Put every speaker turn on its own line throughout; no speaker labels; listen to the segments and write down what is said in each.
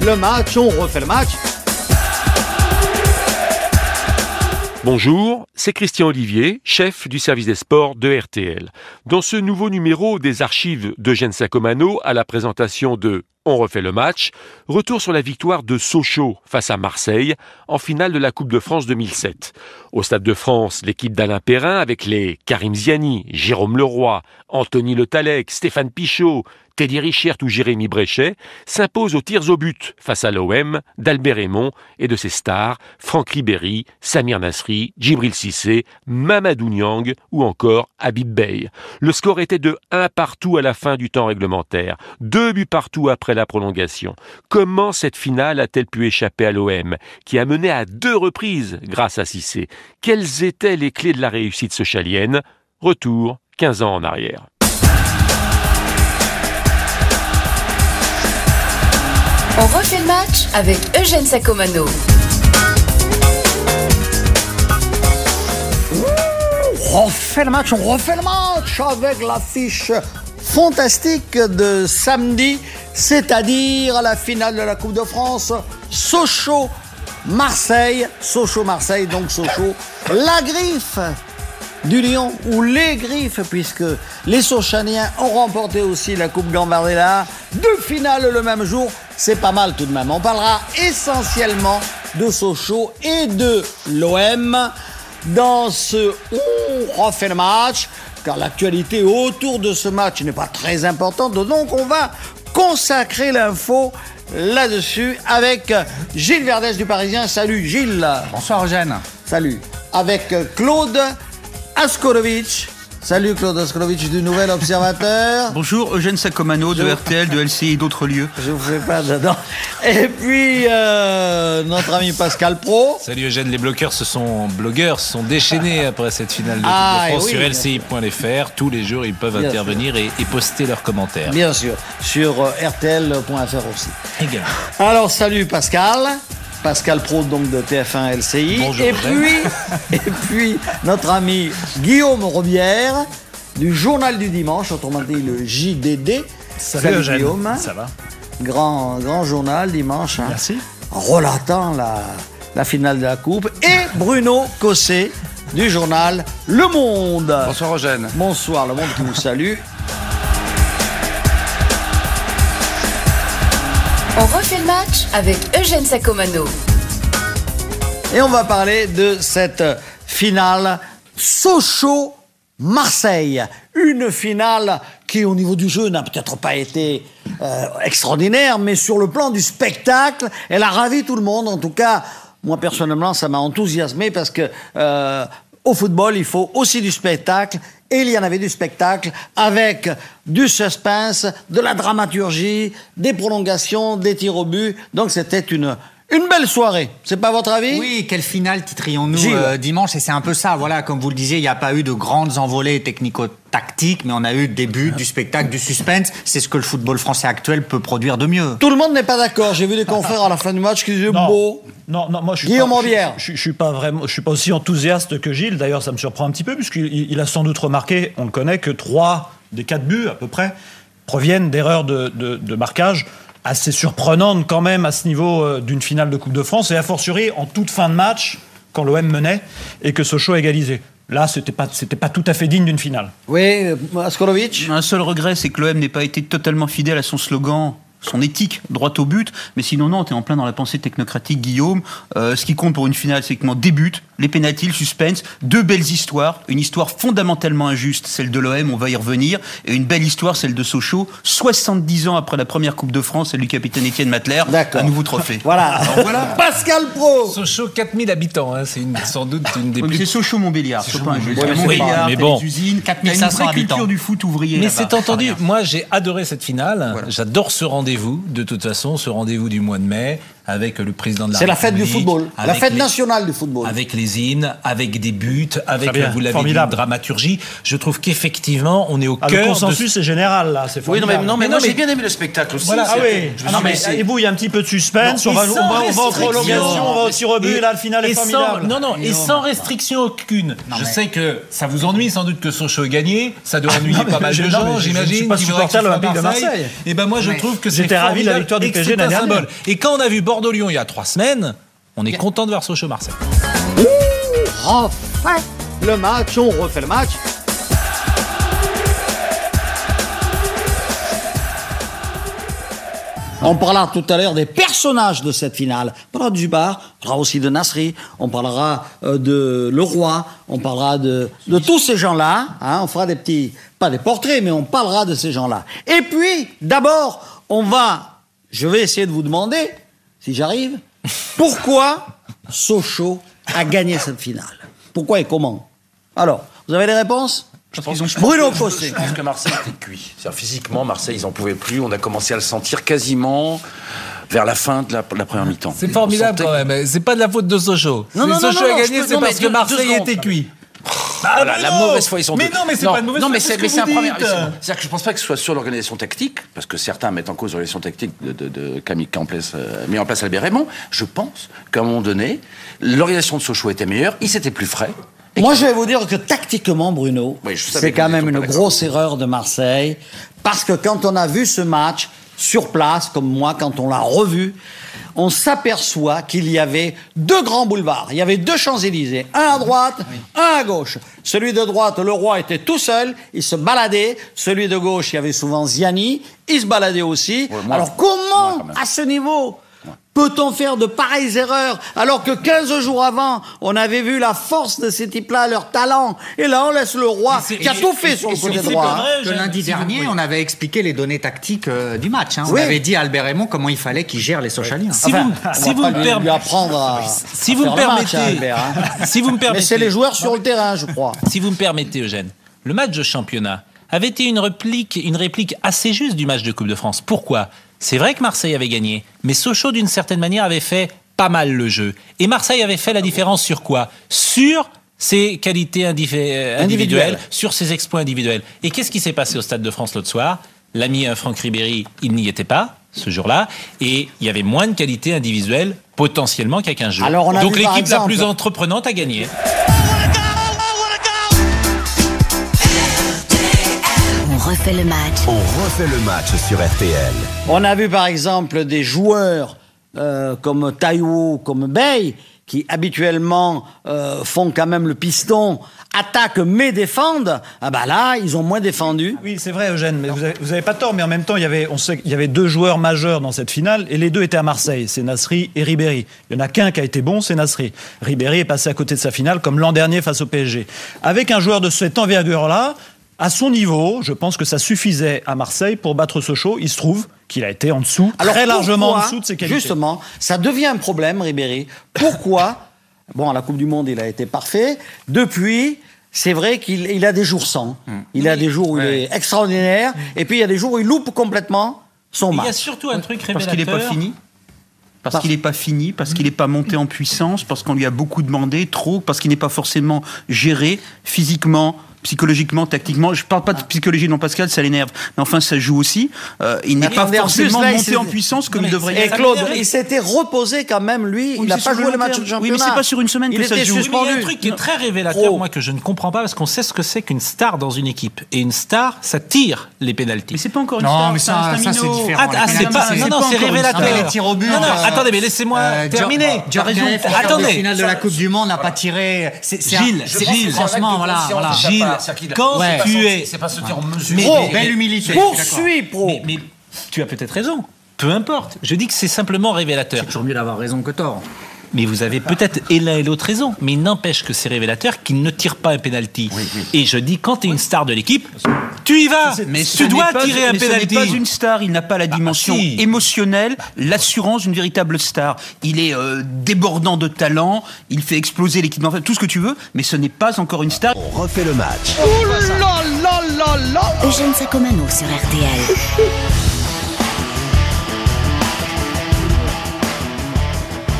le match, on refait le match.
Bonjour, c'est Christian Olivier, chef du service des sports de RTL. Dans ce nouveau numéro des archives d'Eugène Sacomano à la présentation de On refait le match, retour sur la victoire de Sochaux face à Marseille en finale de la Coupe de France 2007. Au Stade de France, l'équipe d'Alain Perrin avec les Karim Ziani, Jérôme Leroy, Anthony Le Talec, Stéphane Pichot, Teddy Richert ou Jérémy Bréchet s'imposent aux tirs au but face à l'OM d'Albert Raymond et de ses stars Franck Ribéry, Samir Nasri, Djibril Cissé, Mamadou Niang ou encore Habib Bey. Le score était de 1 partout à la fin du temps réglementaire, deux buts partout après la prolongation. Comment cette finale a-t-elle pu échapper à l'OM qui a mené à deux reprises grâce à Cissé? Quelles étaient les clés de la réussite socialienne Retour 15 ans en arrière.
On refait le match avec Eugène Sacomano.
On refait le match, on refait le match avec l'affiche fantastique de samedi, c'est-à-dire la finale de la Coupe de France, Sochaux-Marseille. Sochaux-Marseille, donc Sochaux, la griffe du Lion ou les griffes, puisque les Sochaniens ont remporté aussi la Coupe Gambardella. Deux finales le même jour, c'est pas mal tout de même. On parlera essentiellement de Sochaux et de l'OM dans ce On refait le match, car l'actualité autour de ce match n'est pas très importante, donc on va consacrer l'info là-dessus avec Gilles Verdès du Parisien. Salut Gilles.
Bonsoir Eugène.
Salut. Avec Claude Askorovic. Salut Claude Askorovic du Nouvel Observateur.
Bonjour Eugène Sacomano de RTL, de LCI et d'autres lieux.
Je vous fais pas dedans. Et puis euh, notre ami Pascal Pro.
Salut Eugène, les bloqueurs se sont blogueurs se sont déchaînés après cette finale de Coupe
Ah,
de France sur lci.fr. Tous les jours, ils peuvent
Bien
intervenir et, et poster leurs commentaires.
Bien sûr, sur euh, RTL.fr aussi.
Également.
Alors salut Pascal. Pascal Pro donc de TF1 LCI.
Bonjour,
et
Eugène.
puis, et puis notre ami Guillaume Robière du Journal du Dimanche, autrement dit le JDD. Guillaume.
Ça va?
Grand, grand journal dimanche. hein,
Merci.
relatant la, la finale de la Coupe. Et Bruno Cossé du journal Le Monde.
Bonsoir Eugène.
Bonsoir, Le Monde qui vous salue.
Avec Eugène Sacomano.
Et on va parler de cette finale Sochaux-Marseille. Une finale qui, au niveau du jeu, n'a peut-être pas été euh, extraordinaire, mais sur le plan du spectacle, elle a ravi tout le monde. En tout cas, moi personnellement, ça m'a enthousiasmé parce que euh, au football, il faut aussi du spectacle. Et il y en avait du spectacle avec du suspense, de la dramaturgie, des prolongations, des tirs au but. Donc c'était une, une belle soirée. C'est pas votre avis?
Oui, quelle finale titrions-nous euh, dimanche? Et c'est un peu ça, voilà, comme vous le disiez, il n'y a pas eu de grandes envolées technico-tactiques, mais on a eu des buts, du spectacle, du suspense. C'est ce que le football français actuel peut produire de mieux.
Tout le monde n'est pas d'accord. J'ai vu des confrères à la fin du match qui disaient
Non.
beau.
Non, non, moi je suis
Guillaume
pas, je, je- je suis pas vraiment, je suis pas aussi enthousiaste que Gilles. D'ailleurs, ça me surprend un petit peu puisqu'il il- il a sans doute remarqué, on le connaît, que trois des quatre buts à peu près proviennent d'erreurs de, de- de marquage assez surprenantes quand même à ce niveau euh, d'une finale de Coupe de France et a fortiori en toute fin de match quand l'OM menait et que Sochaux a égalisé. Là, c'était pas, c'était pas tout à fait digne d'une finale.
Oui, euh, Askorovic.
Un seul regret, c'est que l'OM n'ait pas été totalement fidèle à son slogan son éthique, droit au but. Mais sinon, non, t'es en plein dans la pensée technocratique, Guillaume. Euh, ce qui compte pour une finale, c'est que des buts, les pénaltys, le suspense, deux belles histoires. Une histoire fondamentalement injuste, celle de l'OM, on va y revenir. Et une belle histoire, celle de Sochaux. 70 ans après la première Coupe de France, celle du capitaine Étienne Matler.
D'accord.
Un nouveau trophée.
Voilà.
Voilà.
Pascal Pro.
Sochaux, 4000 habitants, hein, c'est une- sans doute une des
Oui,
plus
c'est Sochaux-Montbéliard, c'est pas injuste.
Montbéliard.
Il y a Montbéliard,
mais bon.
les usines, t'as une
4500
vraie culture
habitants.
du foot ouvrier.
Mais c'est entendu. Moi, j'ai adoré cette finale. J'adore ce rendez-vous. De toute façon, ce rendez-vous du mois de mai avec le président de la
C'est la fête du football, la fête
les-
nationale du football.
Avec les hymnes, avec des buts, avec,
bien,
vous l'avez dit,
formidable.
une dramaturgie. Je trouve qu'effectivement, on est au
Ah,
cœur
le
de
consensus est général là, c'est
Oui, non, mais,
formidable.
non, mais
Mais
moi
non, mais-
j'ai bien aimé le spectacle aussi.
Voilà, ah oui.
je
Ah non, mais et vous, il y a un petit peu de suspense.
Non,
on, va, on, va, on va en prolongation, on va au tir au but, et là, le final est
et sans,
formidable.
non, non, et sans restriction aucune. je sais que ça vous ennuie sans doute que Sochaux ait gagné. Ça doit ennuyer
non, mais
pas mal de gens,
je- je ne
j'imagine.
suis pas supporter de l'Olympique de Marseille.
Et ben moi, je trouve que c'est
j'étais ravi de la
formidable
victoire du PSG l'année.
Et quand on a vu Bordeaux-Lyon il y a trois semaines, on est content de voir Sochaux-Marseille.
refait le match, on refait le match. On parlera tout à l'heure des personnages de cette finale. On parlera de Zubar, on parlera aussi de Nasri, on parlera euh, de Leroy, on parlera de, de tous ces gens-là. hein. on fera des petits, pas des portraits, mais on parlera de ces gens-là. Et puis, d'abord, on va, je vais essayer de vous demander, si j'arrive, pourquoi Sochaux a gagné cette finale? Pourquoi et comment? Alors, vous avez des réponses?
Je pense,
Bruno
pense-
Fossé.
Je pense que Marseille était cuit. C'est-à-dire, physiquement, Marseille, ils en pouvaient plus. On a commencé à le sentir quasiment vers la fin de la, de la première mi-temps.
C'est formidable
sentait-
quand même. C'est pas de la faute de Sochaux.
Non,
Si
non,
Sochaux
non,
a gagné, c'est parce que Marseille
secondes.
était cuit.
Ah, la, la mauvaise foi, ils sont
Mais
deux.
non, mais c'est pas une mauvaise
Non,
foi,
mais
c'est
c'est
ce
mais
que
c'est un
vous
premier.
dites.
c'est- C'est-à-dire que je pense pas que ce soit sur l'organisation tactique, parce que certains mettent en cause l'organisation tactique de, de, de Camille qui a en place, euh, mis en place Albert Raymond. Je pense qu'à un moment donné, l'organisation de Sochaux était meilleure, ils étaient plus frais. Et
Moi,
que-
je vais vous dire que tactiquement, Bruno,
Oui, je savais
c'est
que
quand
vous
même
étiez
une
pas d'accord.
grosse erreur de Marseille. Parce que quand on a vu ce match sur place, comme moi, quand on l'a revu, on s'aperçoit qu'il y avait deux grands boulevards. Il y avait deux Champs-Élysées, un à droite, un à gauche. Celui de droite, le roi était tout seul, il se baladait. Celui de gauche, il y avait souvent Ziani, il se baladait aussi.
Moi-
Alors comment, à ce niveau, Peut-on faire de pareilles erreurs alors que 15 jours avant, on avait vu la force de ces types-là, leur talent? Et là, on laisse le roi qui a tout fait sur le côté
c'est
droit.
pas
hein.
lundi dernier, on avait expliqué les données tactiques euh, du match. hein. On avait dit à Albert Raymond comment il fallait qu'il gère les Sochaliens.
Si
Enfin,
vous, si me
lui,
permettez,
lui apprendre à,
si vous me
le
permettez,
Albert,
si vous me permettez,
Mais c'est les joueurs sur le terrain, je crois.
Si vous me permettez, Eugène, le match de championnat avait été une réplique, une réplique assez juste du match de Coupe de France? Pourquoi? C'est vrai que Marseille avait gagné, mais Sochaux, d'une certaine manière, avait fait pas mal le jeu. Et Marseille avait fait la différence sur quoi? Sur ses qualités euh, individuelles,
Individuelles.
sur ses exploits individuels. Et qu'est-ce qui s'est passé au Stade de France l'autre soir? L'ami euh, Franck Ribéry, il n'y était pas ce jour-là, et il y avait moins de qualités individuelles potentiellement qu'à 15 jours.
Alors, on a
Donc l'équipe la plus entreprenante a gagné.
Refait le match.
On refait le match sur RTL.
On a vu par exemple des joueurs euh, comme Taïwo, comme Bey, qui habituellement euh, font quand même le piston, attaquent mais défendent. Ah bah là, ils ont moins défendu.
Oui, c'est vrai, Eugène, mais vous avez, vous avez pas tort. Mais en même temps, il y avait, on sait qu'il y avait deux joueurs majeurs dans cette finale, et les deux étaient à Marseille. C'est Nasri et Ribéry. Il y en a qu'un qui a été bon, c'est Nasri. Ribéry est passé à côté de sa finale, comme l'an dernier face au PSG. Avec un joueur de cette envergure-là, à son niveau, je pense que ça suffisait à Marseille pour battre Sochaux. Il se trouve qu'il a été en dessous, très largement en dessous de ses qualités.
Justement, ça devient un problème, Ribéry? Pourquoi Bon, à la Coupe du Monde, il a été parfait. Depuis, c'est vrai qu'il il a des jours sans.
Hmm.
Il a des jours où il est extraordinaire, et puis il y a des jours où il loupe complètement son
Il y a
match.
surtout un truc
Parce
révélateur.
qu'il n'est pas fini parce
Parce-
qu'il n'est pas fini, parce qu'il n'est pas monté en puissance, parce qu'on lui a beaucoup demandé, trop, parce qu'il n'est pas forcément géré physiquement, psychologiquement, tactiquement. Je parle pas de psychologie, non Pascal, ça l'énerve. Mais enfin, ça joue aussi. Euh, il n'est
Mais
pas forcément
là,
monté en puissance comme
Non,
il
mais
devrait
Et
être.
Ça
Claude, il s'était reposé quand même, lui.
Oui,
il n'a pas joué
le
le match de
Oui,
championnat.
mais c'est pas sur une semaine
il
que ça
était
se joue.
Oui, mais il y a un
suspendu.
truc qui est très révélateur,
Trop.
moi, que je ne comprends pas, parce qu'on sait ce que c'est qu'une star dans une équipe. Et une star, ça tire les pénalties.
Mais c'est pas encore une
Non,
star,
mais
c'est un
ça, ça, c'est différent.
Ah, ah, c'est pas, non, non, c'est révélateur.
Mais les tirs au but,
Non, non,
euh,
attendez, mais laissez-moi
Euh,
terminer.
Jor- Jordan,
raison.
Attendez.
finale de la Coupe du Monde n'a pas tiré. C'est- c'est un-
Gilles, c'est
que
Gilles. Quand
Ouais.
tu es...
C'est pas se dire en mesure.
Pro,
mais-
belle humilité.
Poursuis, pro.
Mais, mais tu as peut-être raison. Peu importe. Je dis que c'est simplement révélateur.
C'est toujours mieux d'avoir raison que tort.
Mais vous avez peut-être et l'un et l'autre raison. Mais il n'empêche que c'est révélateur qu'il ne tire pas un penalty. Et je dis, quand tu es une star de l'équipe, tu y vas.
Mais
tu
ce
dois
pas-
tirer un
mais ce n'est
penalty.
pas une star, il n'a pas la dimension
si.
émotionnelle, l'assurance d'une véritable star. Il est euh, débordant de talent, il fait exploser l'équipe d'enfants, tout ce que tu veux, mais ce n'est pas encore une star.
On refait le match.
Eugène Sacomano sur RTL.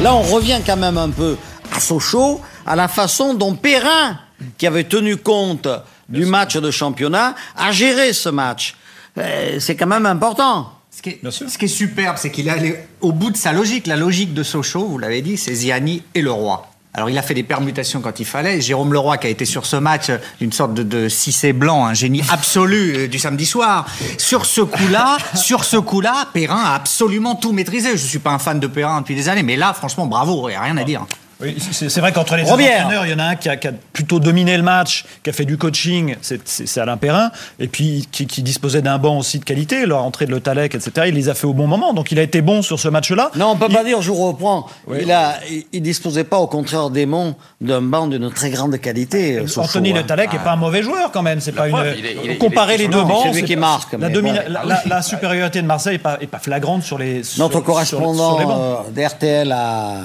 Là, on revient quand même un peu à Sochaux, à la façon dont Perrin, qui avait tenu compte du match de championnat, a géré ce match. Euh, C'est quand même important.
Ce qui, est, ce qui est superbe, c'est qu'il est allé au bout de sa logique. La logique de Sochaux, vous l'avez dit, c'est Ziani et le roi. Alors il a fait des permutations quand il fallait. Jérôme Leroy qui a été sur ce match euh, une sorte de, de cissé blanc, un génie absolu euh, du samedi soir. Sur ce coup-là, sur ce coup-là, Perrin a absolument tout maîtrisé. Je suis pas un fan de Perrin depuis des années, mais là, franchement, bravo, il n'y a rien à dire.
Oui, c'est vrai qu'entre les
Robière.
entraîneurs, il y en a un qui a, qui a plutôt dominé le match, qui a fait du coaching, c'est- Alain Perrin, et puis qui, qui disposait d'un banc aussi de qualité, leur entrée de Le Talec, etc. Il les a fait au bon moment, donc il a été bon sur ce match-là.
Non, on peut pas dire, je vous reprends. Il a, il, il disposait pas, au contraire d'Aimon, d'un banc d'une très grande qualité. euh,
Anthony
hein.
Le Talec n'est pas un mauvais joueur quand même. C'est pas
preuve,
une.
il est- il est-
Comparer
il est
les deux bancs,
C'est lui qui
pas-
marque,
La,
mais
domina-
bon.
la, la- la supériorité de Marseille n'est pas, est pas flagrante sur les.
Notre
sur-
correspondant
sur les bancs.
euh, d'RTL à,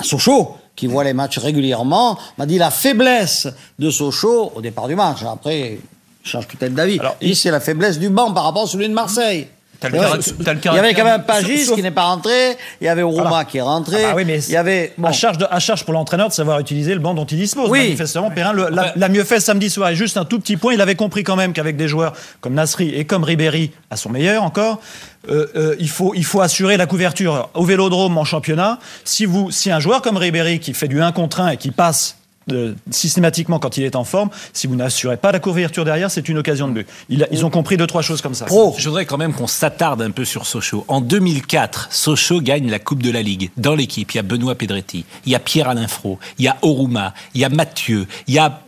à Sochaux, qui voit les matchs régulièrement, m'a dit la faiblesse de Sochaux au départ du match. Après, il change peut-être d'avis.
Alors,
Il c'est la faiblesse du banc par rapport à celui de Marseille.
T'as le le
il y avait quand même Pagis
sauf-
qui n'est pas rentré, il y avait Rouma
Voilà.
qui est rentré,
Ah bah oui, mais
il y avait... bon.
à, charge de- à charge pour l'entraîneur de savoir utiliser le banc dont il dispose.
Oui.
Manifestement, Perrin l'a mieux fait samedi soir. Et juste un tout petit point, il avait compris quand même qu'avec des joueurs comme Nasri et comme Ribéry, à son meilleur encore, euh, euh, il, faut, il faut assurer la couverture au vélodrome en championnat. Si, vous, si un joueur comme Ribéry qui fait du 1 contre 1 et qui passe euh, systématiquement quand il est en forme, si vous n'assurez pas la couverture derrière, c'est une occasion de but. Ils ont compris deux, trois choses comme ça.
Pro.
Je voudrais quand même qu'on s'attarde un peu sur Sochaux. En 2004, Sochaux gagne la Coupe de la Ligue. Dans l'équipe, il y a Benoît Pedretti, il y a Pierre-Alain Fro, il y a Oruma, il y a Mathieu, il y a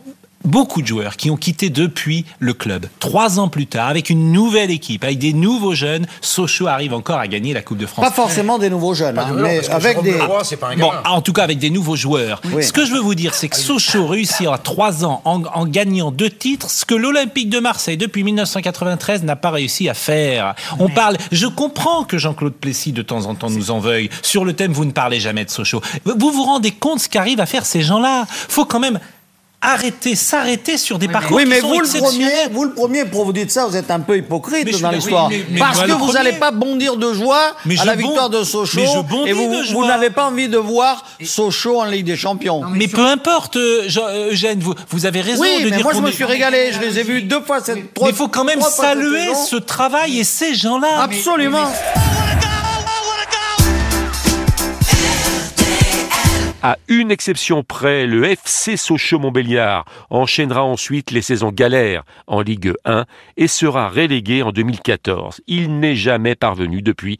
beaucoup de joueurs qui ont quitté depuis le club. Trois ans plus tard, avec une nouvelle équipe, avec des nouveaux jeunes, Sochaux arrive encore à gagner la Coupe de France.
Pas forcément des nouveaux jeunes, hein, mais avec des...
c'est pas un
Bon, en tout cas avec des nouveaux joueurs.
Oui.
Ce que je veux vous dire, c'est que Sochaux réussit en trois ans en, en gagnant deux titres, ce que l'Olympique de Marseille depuis 1993 n'a pas réussi à faire. On parle, je comprends que Jean-Claude Plessis de temps en temps nous en veuille sur le thème vous ne parlez jamais de Sochaux. Vous vous rendez compte ce qu'arrivent à faire ces gens-là? Faut quand même arrêter, s'arrêter sur des parcours
Oui,
qui
mais
sont
vous le premier, vous le premier, pour vous dire ça, vous êtes un peu hypocrite dans l'histoire.
oui,
Parce que vous n'allez pas bondir de joie
Mais
à la
bond-
victoire de Sochaux.
mais je bondis
et vous, vous n'avez pas envie de voir Sochaux en Ligue des Champions.
Mais peu importe, euh, euh, Eugène, vous, vous avez raison
oui,
de
mais
dire
moi je me suis régalé. Je les ai vus deux fois cette
Mais il faut quand même saluer ce travail et ces gens-là.
Absolument.
À une exception près, le FC Sochaux-Montbéliard enchaînera ensuite les saisons galères en Ligue 1 et sera relégué en 2014. Il n'est jamais parvenu depuis